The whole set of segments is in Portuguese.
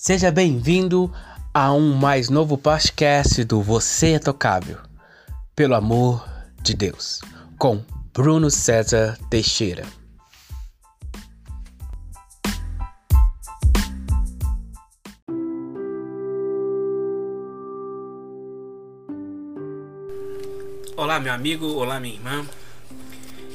Seja bem-vindo a um mais novo podcast do Você é Tocável, pelo amor de Deus, com Bruno César Teixeira. Olá, meu amigo, olá, minha irmã.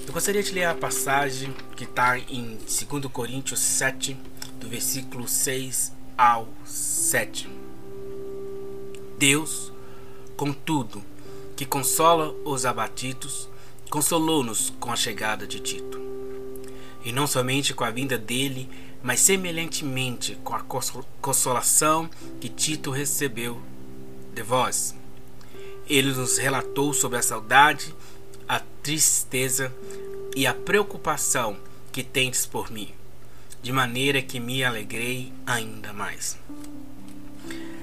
Eu gostaria de ler a passagem que está em 2 Coríntios 7, do versículo 6 ao 7. Deus, contudo, que consola os abatidos, consolou-nos com a chegada de Tito. E não somente com a vinda dele, mas semelhantemente com a consolação que Tito recebeu de vós. Ele nos relatou sobre a saudade, a tristeza e a preocupação que tendes por mim de maneira que me alegrei ainda mais.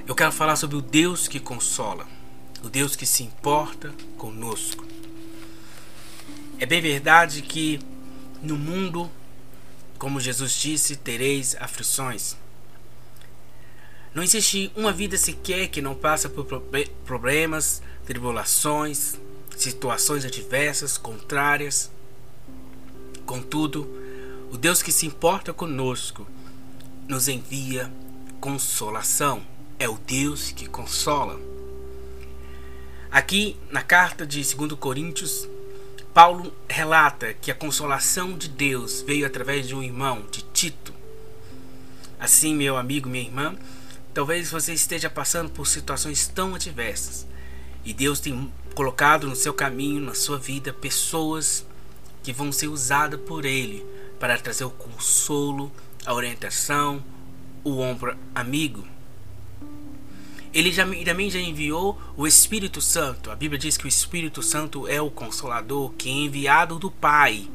Eu quero falar sobre o Deus que consola, o Deus que se importa conosco. É bem verdade que no mundo, como Jesus disse, tereis aflições. Não existe uma vida sequer que não passa por problemas, tribulações, situações adversas, contrárias. Contudo, o Deus que se importa conosco nos envia consolação. É o Deus que consola. Aqui na carta de 2 Coríntios, Paulo relata que a consolação de Deus veio através de um irmão, de Tito. Assim, meu amigo, minha irmã, talvez você esteja passando por situações tão adversas e Deus tem colocado no seu caminho, na sua vida, pessoas que vão ser usadas por Ele para trazer o consolo, a orientação, o ombro amigo. Ele já, também já enviou o Espírito Santo. A Bíblia diz que o Espírito Santo é o consolador que é enviado do Pai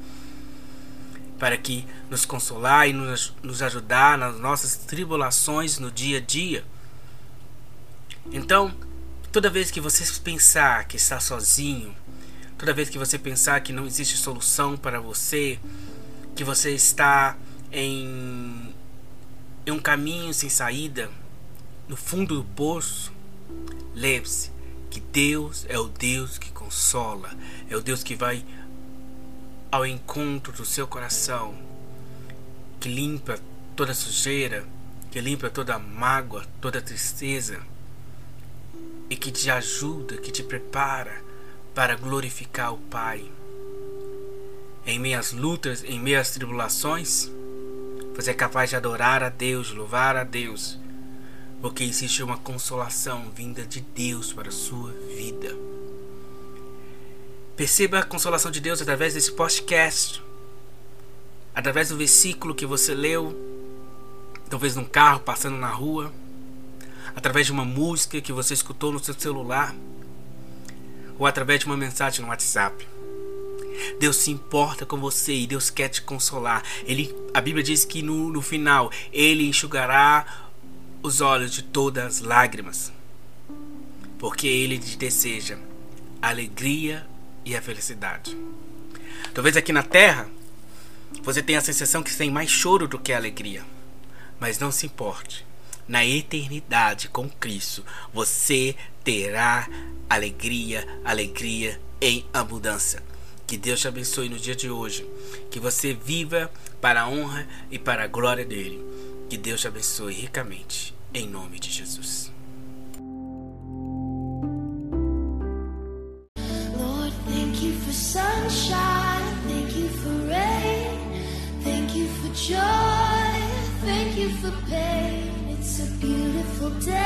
para que nos consolar e nos, nos ajudar nas nossas tribulações no dia a dia. Então, toda vez que você pensar que está sozinho, toda vez que você pensar que não existe solução para você, que você está em, em um caminho sem saída, no fundo do poço, lembre-se que Deus é o Deus que consola, é o Deus que vai ao encontro do seu coração, que limpa toda sujeira, que limpa toda mágoa, toda tristeza e que te ajuda, que te prepara para glorificar o Pai em meias lutas, em meias tribulações, você é capaz de adorar a Deus, louvar a Deus, porque existe uma consolação vinda de Deus para a sua vida. Perceba a consolação de Deus através desse podcast, através do versículo que você leu, talvez num carro passando na rua, através de uma música que você escutou no seu celular, ou através de uma mensagem no WhatsApp. Deus se importa com você e Deus quer te consolar. Ele, a Bíblia diz que no, no final Ele enxugará os olhos de todas as lágrimas, porque Ele deseja a alegria e a felicidade. Talvez aqui na terra você tenha a sensação que tem mais choro do que alegria, mas não se importe. Na eternidade com Cristo, você terá alegria, alegria em abundância. Que Deus te abençoe no dia de hoje. Que você viva para a honra e para a glória dele. Que Deus te abençoe ricamente. Em nome de Jesus. Lord, thank you for sunshine. Thank you for rain. Thank you for joy. Thank you for pain. It's a beautiful day.